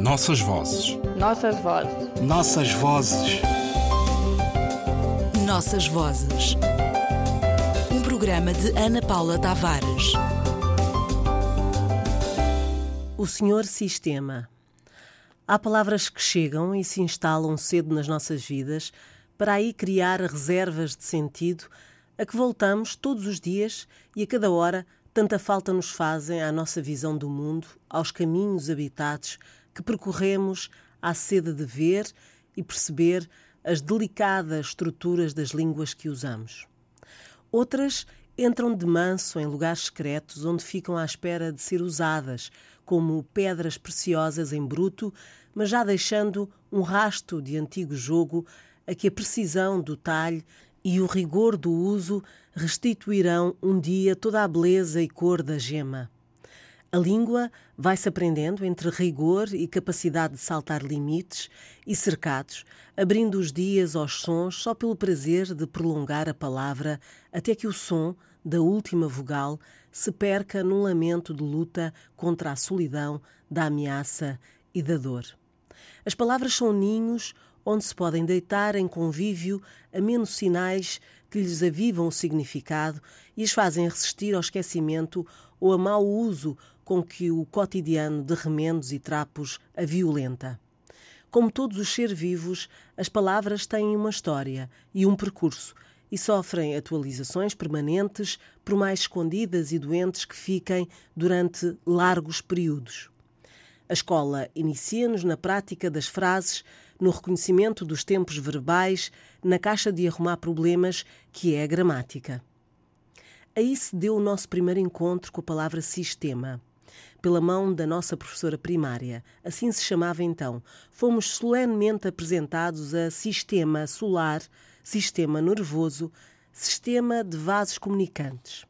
Nossas vozes. Nossas vozes. Nossas vozes. Nossas vozes. Um programa de Ana Paula Tavares. O Senhor Sistema. Há palavras que chegam e se instalam cedo nas nossas vidas para aí criar reservas de sentido a que voltamos todos os dias e a cada hora tanta falta nos fazem à nossa visão do mundo, aos caminhos habitados que percorremos à sede de ver e perceber as delicadas estruturas das línguas que usamos. Outras entram de manso em lugares secretos onde ficam à espera de ser usadas, como pedras preciosas em bruto, mas já deixando um rasto de antigo jogo a que a precisão do talhe e o rigor do uso restituirão um dia toda a beleza e cor da gema. A língua vai-se aprendendo entre rigor e capacidade de saltar limites e cercados, abrindo os dias aos sons só pelo prazer de prolongar a palavra até que o som da última vogal se perca num lamento de luta contra a solidão, da ameaça e da dor. As palavras são ninhos onde se podem deitar em convívio a menos sinais que lhes avivam o significado e as fazem resistir ao esquecimento ou a mau uso com que o cotidiano de remendos e trapos a violenta. Como todos os seres vivos, as palavras têm uma história e um percurso e sofrem atualizações permanentes, por mais escondidas e doentes que fiquem durante largos períodos. A escola inicia-nos na prática das frases no reconhecimento dos tempos verbais, na caixa de arrumar problemas, que é a gramática. Aí se deu o nosso primeiro encontro com a palavra sistema. Pela mão da nossa professora primária, assim se chamava então, fomos solenemente apresentados a sistema solar, sistema nervoso, sistema de vasos comunicantes.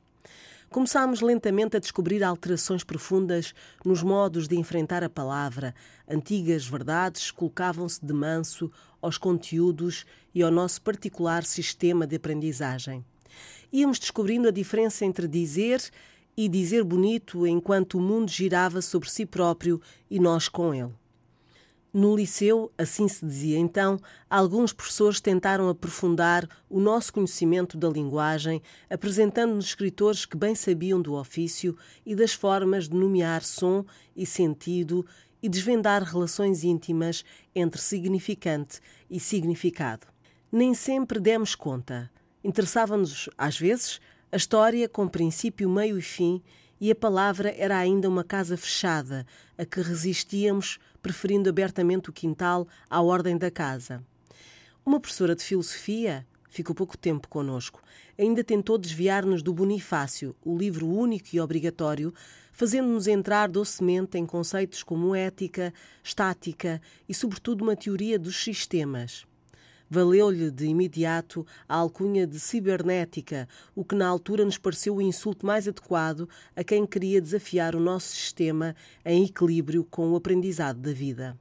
Começámos lentamente a descobrir alterações profundas nos modos de enfrentar a palavra. Antigas verdades colocavam-se de manso aos conteúdos e ao nosso particular sistema de aprendizagem. Íamos descobrindo a diferença entre dizer e dizer bonito enquanto o mundo girava sobre si próprio e nós com ele. No liceu, assim se dizia então, alguns professores tentaram aprofundar o nosso conhecimento da linguagem, apresentando-nos escritores que bem sabiam do ofício e das formas de nomear som e sentido e desvendar relações íntimas entre significante e significado. Nem sempre demos conta. Interessava-nos, às vezes, a história com princípio, meio e fim e a palavra era ainda uma casa fechada, a que resistíamos, preferindo abertamente o quintal à ordem da casa. Uma professora de filosofia, ficou pouco tempo conosco, ainda tentou desviar-nos do Bonifácio, o livro único e obrigatório, fazendo-nos entrar docemente em conceitos como ética, estática e, sobretudo, uma teoria dos sistemas valeu-lhe de imediato a alcunha de cibernética, o que na altura nos pareceu o insulto mais adequado a quem queria desafiar o nosso sistema em equilíbrio com o aprendizado da vida.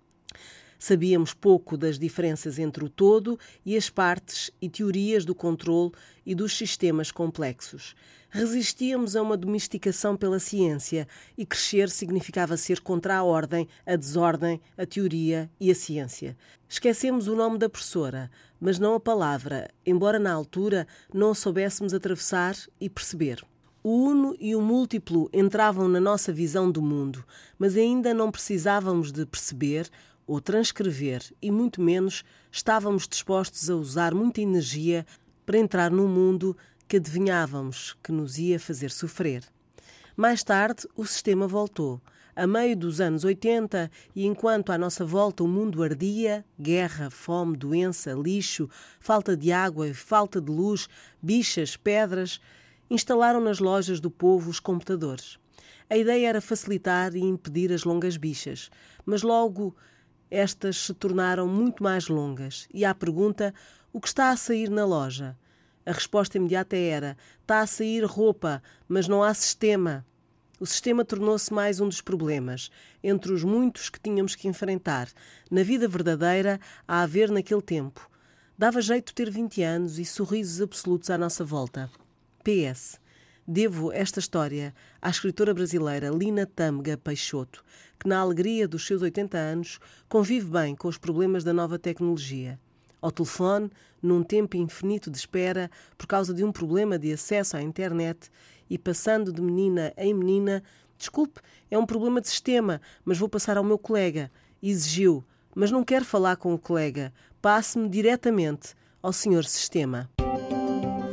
Sabíamos pouco das diferenças entre o todo e as partes e teorias do controle e dos sistemas complexos. Resistíamos a uma domesticação pela ciência e crescer significava ser contra a ordem, a desordem, a teoria e a ciência. Esquecemos o nome da professora, mas não a palavra, embora na altura não a soubéssemos atravessar e perceber. O uno e o múltiplo entravam na nossa visão do mundo, mas ainda não precisávamos de perceber ou transcrever, e muito menos estávamos dispostos a usar muita energia para entrar num mundo que adivinhávamos que nos ia fazer sofrer. Mais tarde, o sistema voltou. A meio dos anos 80, e enquanto à nossa volta o mundo ardia guerra, fome, doença, lixo, falta de água e falta de luz, bichas, pedras instalaram nas lojas do povo os computadores. A ideia era facilitar e impedir as longas bichas, mas logo estas se tornaram muito mais longas. E à pergunta: o que está a sair na loja? A resposta imediata era: está a sair roupa, mas não há sistema. O sistema tornou-se mais um dos problemas, entre os muitos que tínhamos que enfrentar, na vida verdadeira, a haver naquele tempo. Dava jeito ter 20 anos e sorrisos absolutos à nossa volta. PS. Devo esta história à escritora brasileira Lina Tâmega Peixoto, que, na alegria dos seus 80 anos, convive bem com os problemas da nova tecnologia. Ao telefone, num tempo infinito de espera por causa de um problema de acesso à internet e passando de menina em menina, desculpe, é um problema de sistema, mas vou passar ao meu colega. Exigiu, mas não quero falar com o colega. Passe-me diretamente ao senhor sistema.